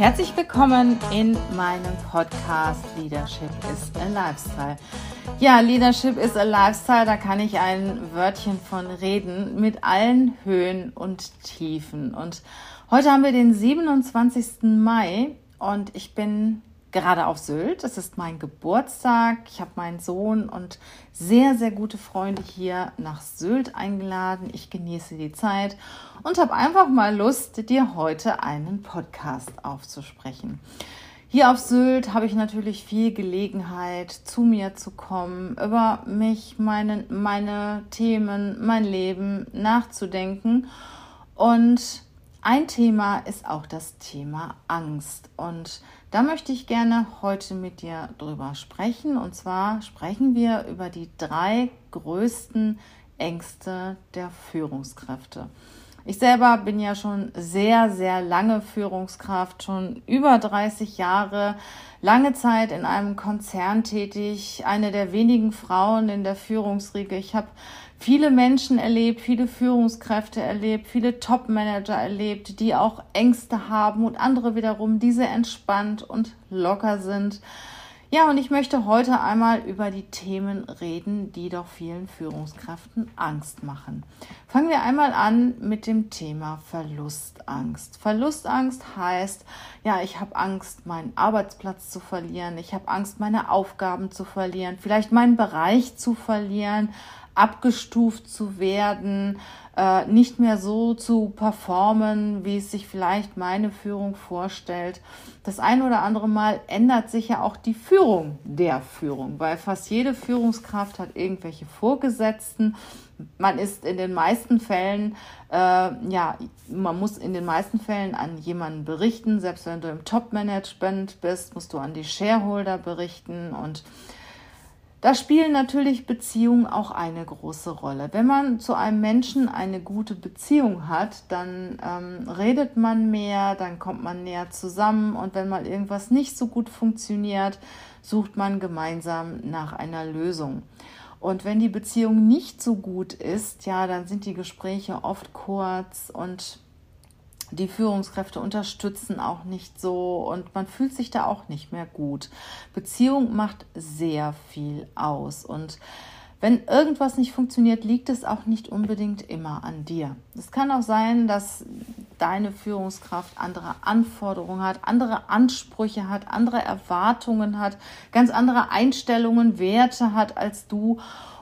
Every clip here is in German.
Herzlich willkommen in meinem Podcast Leadership is a Lifestyle. Ja, Leadership is a Lifestyle, da kann ich ein Wörtchen von reden mit allen Höhen und Tiefen. Und heute haben wir den 27. Mai und ich bin gerade auf Sylt. Es ist mein Geburtstag. Ich habe meinen Sohn und sehr, sehr gute Freunde hier nach Sylt eingeladen. Ich genieße die Zeit und habe einfach mal Lust, dir heute einen Podcast aufzusprechen. Hier auf Sylt habe ich natürlich viel Gelegenheit, zu mir zu kommen, über mich, meine, meine Themen, mein Leben nachzudenken. Und ein Thema ist auch das Thema Angst. Und da möchte ich gerne heute mit dir drüber sprechen. Und zwar sprechen wir über die drei größten Ängste der Führungskräfte. Ich selber bin ja schon sehr, sehr lange Führungskraft, schon über 30 Jahre, lange Zeit in einem Konzern tätig, eine der wenigen Frauen in der Führungsriege. Ich habe viele Menschen erlebt, viele Führungskräfte erlebt, viele Top-Manager erlebt, die auch Ängste haben und andere wiederum, diese entspannt und locker sind. Ja, und ich möchte heute einmal über die Themen reden, die doch vielen Führungskräften Angst machen. Fangen wir einmal an mit dem Thema Verlustangst. Verlustangst heißt, ja, ich habe Angst, meinen Arbeitsplatz zu verlieren, ich habe Angst, meine Aufgaben zu verlieren, vielleicht meinen Bereich zu verlieren, abgestuft zu werden, äh, nicht mehr so zu performen, wie es sich vielleicht meine Führung vorstellt. Das ein oder andere Mal ändert sich ja auch die Führung der Führung, weil fast jede Führungskraft hat irgendwelche Vorgesetzten. Man ist in den meisten Fällen, äh, ja, man muss in den meisten Fällen an jemanden berichten. Selbst wenn du im Top-Management bist, musst du an die Shareholder berichten und da spielen natürlich Beziehungen auch eine große Rolle. Wenn man zu einem Menschen eine gute Beziehung hat, dann ähm, redet man mehr, dann kommt man näher zusammen und wenn mal irgendwas nicht so gut funktioniert, sucht man gemeinsam nach einer Lösung. Und wenn die Beziehung nicht so gut ist, ja, dann sind die Gespräche oft kurz und die Führungskräfte unterstützen auch nicht so und man fühlt sich da auch nicht mehr gut. Beziehung macht sehr viel aus und wenn irgendwas nicht funktioniert, liegt es auch nicht unbedingt immer an dir. Es kann auch sein, dass deine Führungskraft andere Anforderungen hat, andere Ansprüche hat, andere Erwartungen hat, ganz andere Einstellungen, Werte hat als du.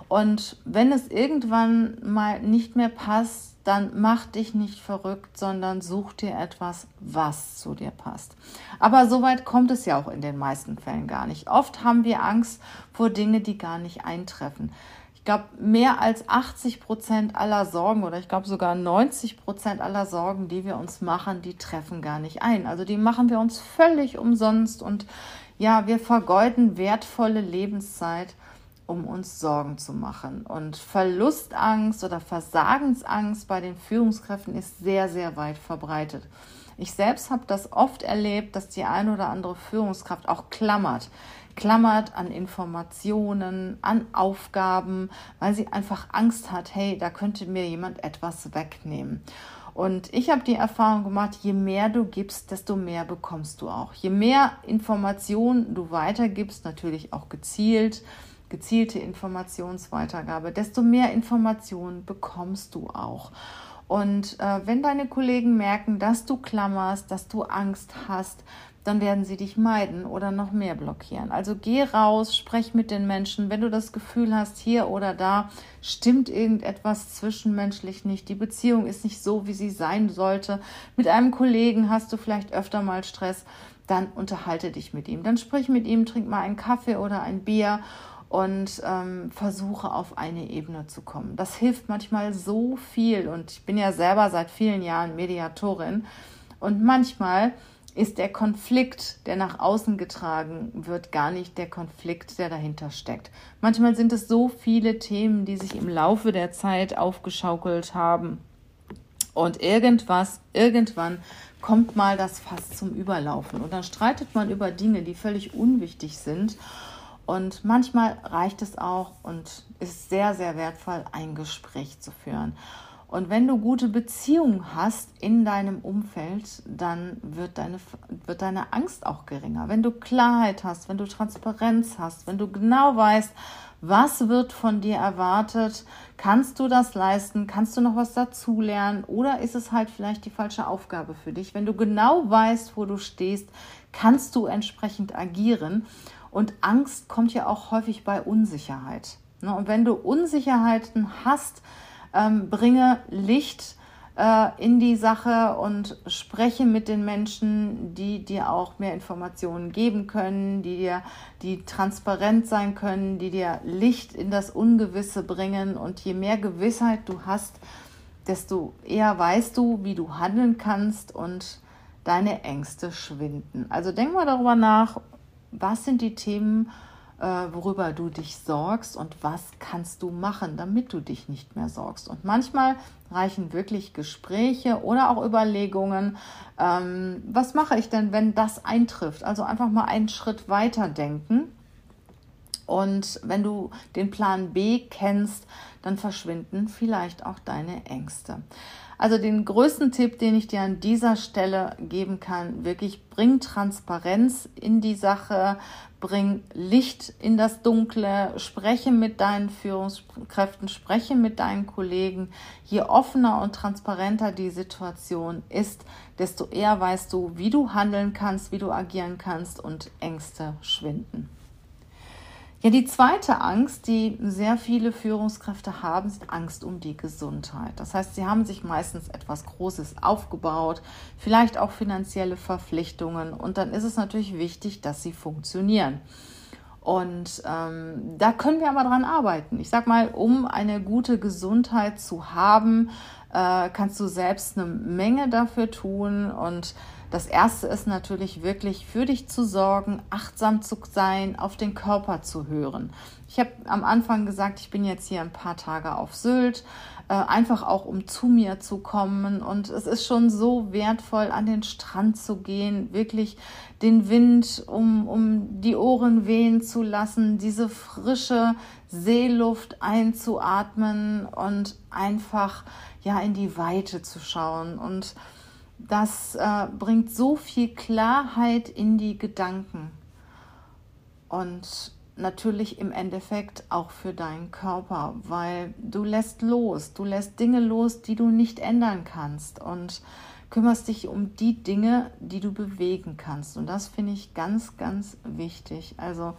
Und wenn es irgendwann mal nicht mehr passt, dann mach dich nicht verrückt, sondern such dir etwas, was zu dir passt. Aber so weit kommt es ja auch in den meisten Fällen gar nicht. Oft haben wir Angst vor Dingen, die gar nicht eintreffen. Ich glaube, mehr als 80 Prozent aller Sorgen oder ich glaube sogar 90 Prozent aller Sorgen, die wir uns machen, die treffen gar nicht ein. Also die machen wir uns völlig umsonst und ja, wir vergeuden wertvolle Lebenszeit um uns Sorgen zu machen. Und Verlustangst oder Versagensangst bei den Führungskräften ist sehr, sehr weit verbreitet. Ich selbst habe das oft erlebt, dass die eine oder andere Führungskraft auch klammert. Klammert an Informationen, an Aufgaben, weil sie einfach Angst hat, hey, da könnte mir jemand etwas wegnehmen. Und ich habe die Erfahrung gemacht, je mehr du gibst, desto mehr bekommst du auch. Je mehr Informationen du weitergibst, natürlich auch gezielt, gezielte Informationsweitergabe, desto mehr Informationen bekommst du auch. Und äh, wenn deine Kollegen merken, dass du klammerst, dass du Angst hast, dann werden sie dich meiden oder noch mehr blockieren. Also geh raus, sprech mit den Menschen. Wenn du das Gefühl hast, hier oder da stimmt irgendetwas zwischenmenschlich nicht, die Beziehung ist nicht so, wie sie sein sollte. Mit einem Kollegen hast du vielleicht öfter mal Stress, dann unterhalte dich mit ihm. Dann sprich mit ihm, trink mal einen Kaffee oder ein Bier und ähm, versuche auf eine Ebene zu kommen. Das hilft manchmal so viel und ich bin ja selber seit vielen Jahren Mediatorin und manchmal ist der Konflikt, der nach außen getragen wird, gar nicht der Konflikt, der dahinter steckt. Manchmal sind es so viele Themen, die sich im Laufe der Zeit aufgeschaukelt haben. Und irgendwas, irgendwann kommt mal das Fass zum Überlaufen. Und dann streitet man über Dinge, die völlig unwichtig sind. Und manchmal reicht es auch und ist sehr, sehr wertvoll, ein Gespräch zu führen. Und wenn du gute Beziehungen hast in deinem Umfeld, dann wird deine, wird deine Angst auch geringer. Wenn du Klarheit hast, wenn du Transparenz hast, wenn du genau weißt, was wird von dir erwartet, kannst du das leisten, kannst du noch was dazulernen oder ist es halt vielleicht die falsche Aufgabe für dich? Wenn du genau weißt, wo du stehst, kannst du entsprechend agieren. Und Angst kommt ja auch häufig bei Unsicherheit. Ne? Und wenn du Unsicherheiten hast, ähm, bringe Licht äh, in die Sache und spreche mit den Menschen, die dir auch mehr Informationen geben können, die dir, die transparent sein können, die dir Licht in das Ungewisse bringen. Und je mehr Gewissheit du hast, desto eher weißt du, wie du handeln kannst und deine Ängste schwinden. Also denk mal darüber nach, was sind die Themen, äh, worüber du dich sorgst und was kannst du machen, damit du dich nicht mehr sorgst. Und manchmal reichen wirklich Gespräche oder auch Überlegungen, ähm, was mache ich denn, wenn das eintrifft? Also einfach mal einen Schritt weiter denken. Und wenn du den Plan B kennst, dann verschwinden vielleicht auch deine Ängste. Also den größten Tipp, den ich dir an dieser Stelle geben kann, wirklich bring Transparenz in die Sache, bring Licht in das Dunkle, spreche mit deinen Führungskräften, spreche mit deinen Kollegen. Je offener und transparenter die Situation ist, desto eher weißt du, wie du handeln kannst, wie du agieren kannst und Ängste schwinden. Ja, die zweite Angst, die sehr viele Führungskräfte haben, ist Angst um die Gesundheit. Das heißt, sie haben sich meistens etwas Großes aufgebaut, vielleicht auch finanzielle Verpflichtungen und dann ist es natürlich wichtig, dass sie funktionieren. Und ähm, da können wir aber dran arbeiten. Ich sag mal, um eine gute Gesundheit zu haben, äh, kannst du selbst eine Menge dafür tun und das erste ist natürlich wirklich für dich zu sorgen, achtsam zu sein, auf den Körper zu hören. Ich habe am Anfang gesagt, ich bin jetzt hier ein paar Tage auf Sylt, äh, einfach auch um zu mir zu kommen. Und es ist schon so wertvoll, an den Strand zu gehen, wirklich den Wind um, um die Ohren wehen zu lassen, diese frische Seeluft einzuatmen und einfach ja in die Weite zu schauen und das äh, bringt so viel Klarheit in die Gedanken und natürlich im Endeffekt auch für deinen Körper, weil du lässt los, du lässt Dinge los, die du nicht ändern kannst und kümmerst dich um die Dinge, die du bewegen kannst. Und das finde ich ganz, ganz wichtig. Also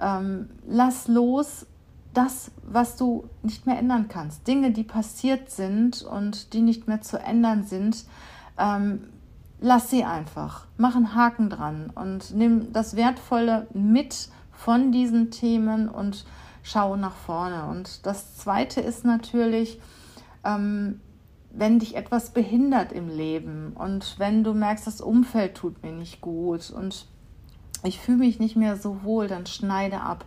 ähm, lass los das, was du nicht mehr ändern kannst. Dinge, die passiert sind und die nicht mehr zu ändern sind, ähm, lass sie einfach. Mach einen Haken dran und nimm das Wertvolle mit von diesen Themen und schau nach vorne. Und das Zweite ist natürlich, ähm, wenn dich etwas behindert im Leben und wenn du merkst, das Umfeld tut mir nicht gut und ich fühle mich nicht mehr so wohl, dann schneide ab.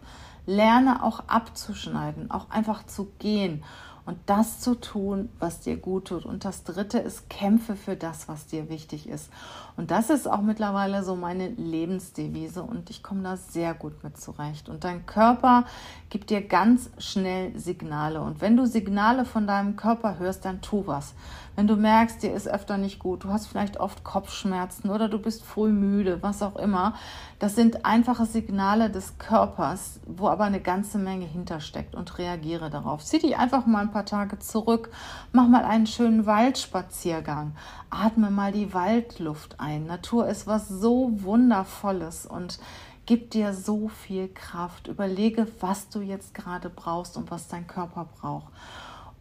Lerne auch abzuschneiden, auch einfach zu gehen und das zu tun, was dir gut tut. Und das Dritte ist, kämpfe für das, was dir wichtig ist. Und das ist auch mittlerweile so meine Lebensdevise und ich komme da sehr gut mit zurecht. Und dein Körper gibt dir ganz schnell Signale. Und wenn du Signale von deinem Körper hörst, dann tu was. Wenn du merkst, dir ist öfter nicht gut, du hast vielleicht oft Kopfschmerzen oder du bist früh müde, was auch immer, das sind einfache Signale des Körpers, wo aber eine ganze Menge hintersteckt und reagiere darauf. Zieh dich einfach mal paar Tage zurück, mach mal einen schönen Waldspaziergang, atme mal die Waldluft ein. Natur ist was so Wundervolles und gibt dir so viel Kraft. Überlege, was du jetzt gerade brauchst und was dein Körper braucht.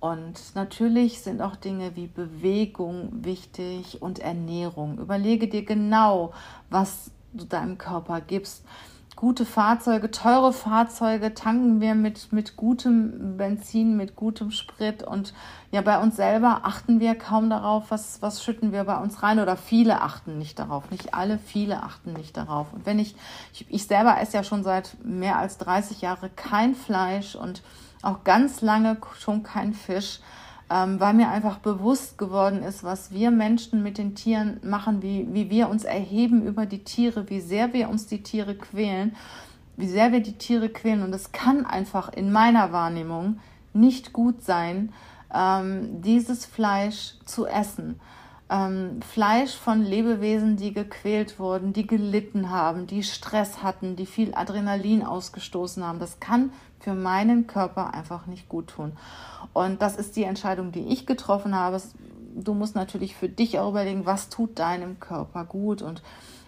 Und natürlich sind auch Dinge wie Bewegung wichtig und Ernährung. Überlege dir genau, was du deinem Körper gibst. Gute Fahrzeuge, teure Fahrzeuge tanken wir mit, mit gutem Benzin, mit gutem Sprit. Und ja, bei uns selber achten wir kaum darauf, was, was schütten wir bei uns rein. Oder viele achten nicht darauf, nicht alle, viele achten nicht darauf. Und wenn ich, ich, ich selber esse ja schon seit mehr als 30 Jahren kein Fleisch und auch ganz lange schon kein Fisch, ähm, weil mir einfach bewusst geworden ist, was wir Menschen mit den Tieren machen, wie, wie wir uns erheben über die Tiere, wie sehr wir uns die Tiere quälen, wie sehr wir die Tiere quälen. Und es kann einfach in meiner Wahrnehmung nicht gut sein, ähm, dieses Fleisch zu essen. Ähm, Fleisch von Lebewesen, die gequält wurden, die gelitten haben, die Stress hatten, die viel Adrenalin ausgestoßen haben. Das kann für meinen Körper einfach nicht gut tun. Und das ist die Entscheidung, die ich getroffen habe. Du musst natürlich für dich auch überlegen, was tut deinem Körper gut. Und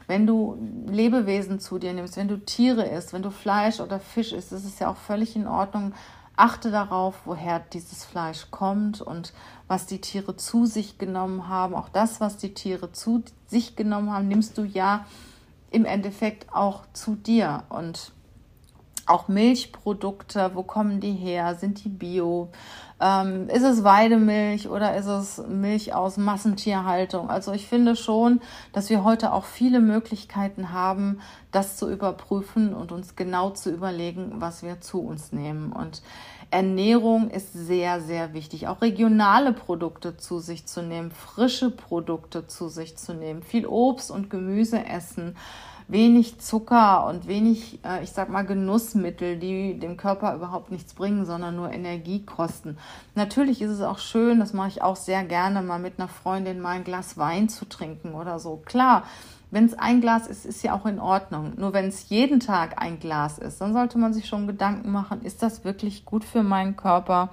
wenn du Lebewesen zu dir nimmst, wenn du Tiere isst, wenn du Fleisch oder Fisch isst, ist es ja auch völlig in Ordnung. Achte darauf, woher dieses Fleisch kommt und was die Tiere zu sich genommen haben. Auch das, was die Tiere zu sich genommen haben, nimmst du ja im Endeffekt auch zu dir. Und auch Milchprodukte, wo kommen die her? Sind die bio? Ähm, ist es Weidemilch oder ist es Milch aus Massentierhaltung? Also ich finde schon, dass wir heute auch viele Möglichkeiten haben, das zu überprüfen und uns genau zu überlegen, was wir zu uns nehmen. Und Ernährung ist sehr, sehr wichtig. Auch regionale Produkte zu sich zu nehmen, frische Produkte zu sich zu nehmen, viel Obst und Gemüse essen wenig Zucker und wenig, äh, ich sag mal, Genussmittel, die dem Körper überhaupt nichts bringen, sondern nur Energie kosten. Natürlich ist es auch schön, das mache ich auch sehr gerne, mal mit einer Freundin mal ein Glas Wein zu trinken oder so. Klar, wenn es ein Glas ist, ist ja auch in Ordnung. Nur wenn es jeden Tag ein Glas ist, dann sollte man sich schon Gedanken machen, ist das wirklich gut für meinen Körper?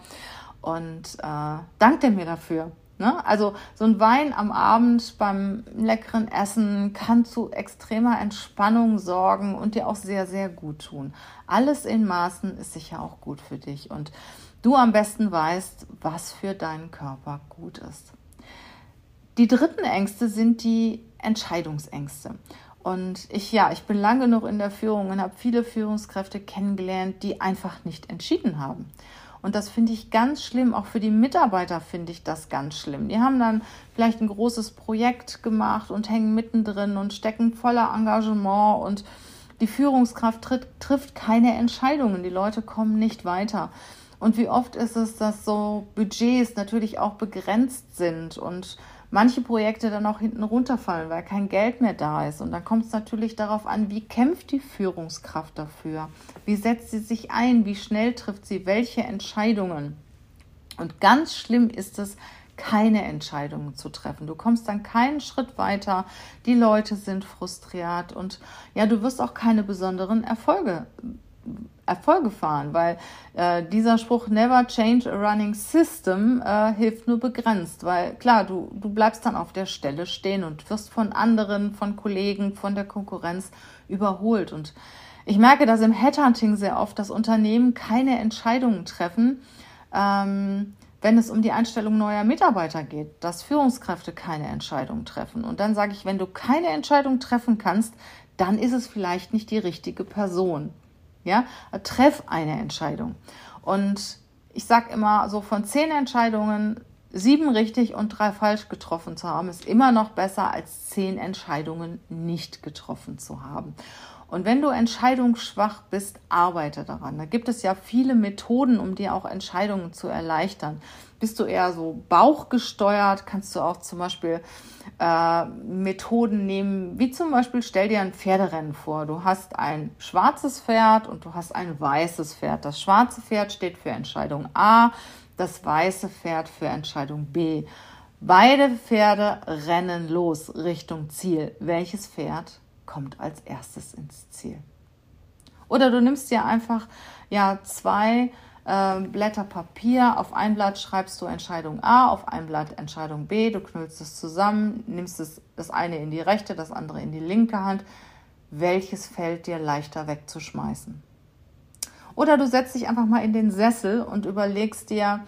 Und äh, dankt er mir dafür. Ne? Also so ein Wein am Abend beim leckeren Essen kann zu extremer Entspannung sorgen und dir auch sehr, sehr gut tun. Alles in Maßen ist sicher auch gut für dich und du am besten weißt, was für deinen Körper gut ist. Die dritten Ängste sind die Entscheidungsängste. Und ich, ja, ich bin lange genug in der Führung und habe viele Führungskräfte kennengelernt, die einfach nicht entschieden haben. Und das finde ich ganz schlimm. Auch für die Mitarbeiter finde ich das ganz schlimm. Die haben dann vielleicht ein großes Projekt gemacht und hängen mittendrin und stecken voller Engagement und die Führungskraft tritt, trifft keine Entscheidungen. Die Leute kommen nicht weiter. Und wie oft ist es, dass so Budgets natürlich auch begrenzt sind und manche Projekte dann auch hinten runterfallen, weil kein Geld mehr da ist. Und dann kommt es natürlich darauf an, wie kämpft die Führungskraft dafür? Wie setzt sie sich ein? Wie schnell trifft sie welche Entscheidungen? Und ganz schlimm ist es, keine Entscheidungen zu treffen. Du kommst dann keinen Schritt weiter. Die Leute sind frustriert und ja, du wirst auch keine besonderen Erfolge Erfolge fahren, weil äh, dieser Spruch Never change a running system äh, hilft nur begrenzt, weil klar, du, du bleibst dann auf der Stelle stehen und wirst von anderen, von Kollegen, von der Konkurrenz überholt. Und ich merke dass im Headhunting sehr oft, dass Unternehmen keine Entscheidungen treffen, ähm, wenn es um die Einstellung neuer Mitarbeiter geht, dass Führungskräfte keine Entscheidungen treffen. Und dann sage ich, wenn du keine Entscheidung treffen kannst, dann ist es vielleicht nicht die richtige Person. Ja, treff eine Entscheidung. Und ich sage immer, so von zehn Entscheidungen sieben richtig und drei falsch getroffen zu haben, ist immer noch besser als zehn Entscheidungen nicht getroffen zu haben. Und wenn du entscheidungsschwach bist, arbeite daran. Da gibt es ja viele Methoden, um dir auch Entscheidungen zu erleichtern. Bist du eher so bauchgesteuert, kannst du auch zum Beispiel äh, Methoden nehmen, wie zum Beispiel stell dir ein Pferderennen vor. Du hast ein schwarzes Pferd und du hast ein weißes Pferd. Das schwarze Pferd steht für Entscheidung A, das weiße Pferd für Entscheidung B. Beide Pferde rennen los Richtung Ziel. Welches Pferd kommt als erstes ins Ziel. Oder du nimmst dir einfach ja zwei äh, Blätter Papier. Auf ein Blatt schreibst du Entscheidung A, auf ein Blatt Entscheidung B. Du knüllst es zusammen, nimmst es, das eine in die rechte, das andere in die linke Hand. Welches fällt dir leichter wegzuschmeißen? Oder du setzt dich einfach mal in den Sessel und überlegst dir,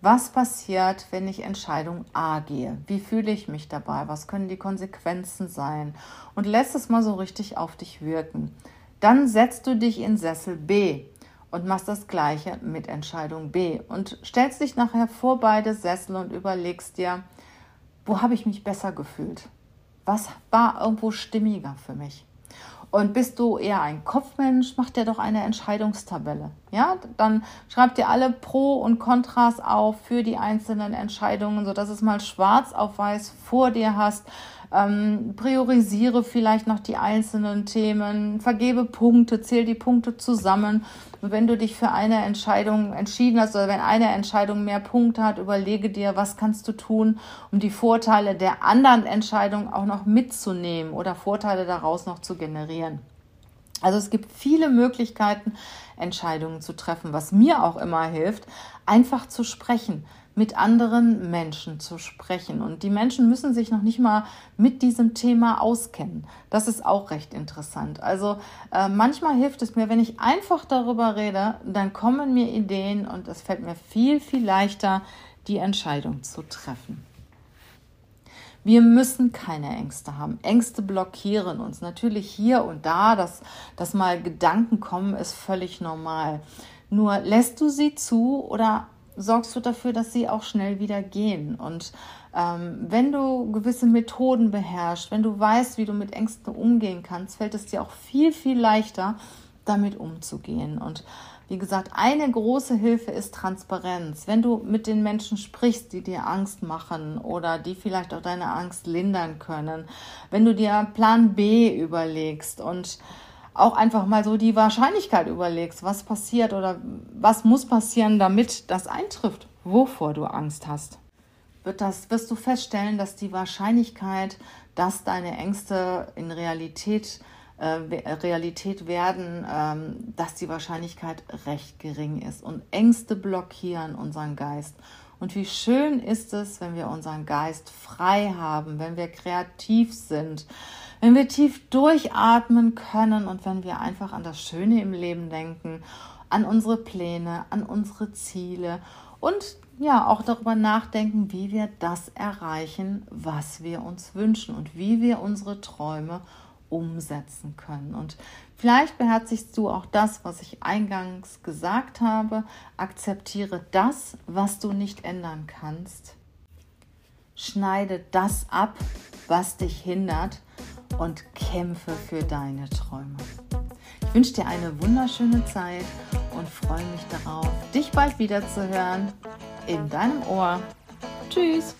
was passiert, wenn ich Entscheidung A gehe? Wie fühle ich mich dabei? Was können die Konsequenzen sein? Und lässt es mal so richtig auf dich wirken. Dann setzt du dich in Sessel B und machst das gleiche mit Entscheidung B und stellst dich nachher vor beide Sessel und überlegst dir, wo habe ich mich besser gefühlt? Was war irgendwo stimmiger für mich? Und bist du eher ein Kopfmensch, mach dir doch eine Entscheidungstabelle. Ja, dann schreib dir alle Pro und Kontras auf für die einzelnen Entscheidungen, sodass es mal schwarz auf weiß vor dir hast ähm, priorisiere vielleicht noch die einzelnen Themen, vergebe Punkte, zähl die Punkte zusammen. Und wenn du dich für eine Entscheidung entschieden hast oder wenn eine Entscheidung mehr Punkte hat, überlege dir, was kannst du tun, um die Vorteile der anderen Entscheidung auch noch mitzunehmen oder Vorteile daraus noch zu generieren. Also es gibt viele Möglichkeiten, Entscheidungen zu treffen. Was mir auch immer hilft, einfach zu sprechen mit anderen Menschen zu sprechen. Und die Menschen müssen sich noch nicht mal mit diesem Thema auskennen. Das ist auch recht interessant. Also äh, manchmal hilft es mir, wenn ich einfach darüber rede, dann kommen mir Ideen und es fällt mir viel, viel leichter, die Entscheidung zu treffen. Wir müssen keine Ängste haben. Ängste blockieren uns. Natürlich hier und da, dass, dass mal Gedanken kommen, ist völlig normal. Nur lässt du sie zu oder sorgst du dafür, dass sie auch schnell wieder gehen. Und ähm, wenn du gewisse Methoden beherrschst, wenn du weißt, wie du mit Ängsten umgehen kannst, fällt es dir auch viel, viel leichter, damit umzugehen. Und wie gesagt, eine große Hilfe ist Transparenz. Wenn du mit den Menschen sprichst, die dir Angst machen oder die vielleicht auch deine Angst lindern können, wenn du dir Plan B überlegst und auch einfach mal so die Wahrscheinlichkeit überlegst, was passiert oder was muss passieren, damit das eintrifft, wovor du Angst hast. Wird das, wirst du feststellen, dass die Wahrscheinlichkeit, dass deine Ängste in Realität, äh, Realität werden, ähm, dass die Wahrscheinlichkeit recht gering ist. Und Ängste blockieren unseren Geist. Und wie schön ist es, wenn wir unseren Geist frei haben, wenn wir kreativ sind, wenn wir tief durchatmen können und wenn wir einfach an das Schöne im Leben denken, an unsere Pläne, an unsere Ziele und ja, auch darüber nachdenken, wie wir das erreichen, was wir uns wünschen und wie wir unsere Träume umsetzen können. Und vielleicht beherzigst du auch das, was ich eingangs gesagt habe. Akzeptiere das, was du nicht ändern kannst. Schneide das ab, was dich hindert und kämpfe für deine Träume. Ich wünsche dir eine wunderschöne Zeit und freue mich darauf, dich bald wieder zu hören in deinem Ohr. Tschüss!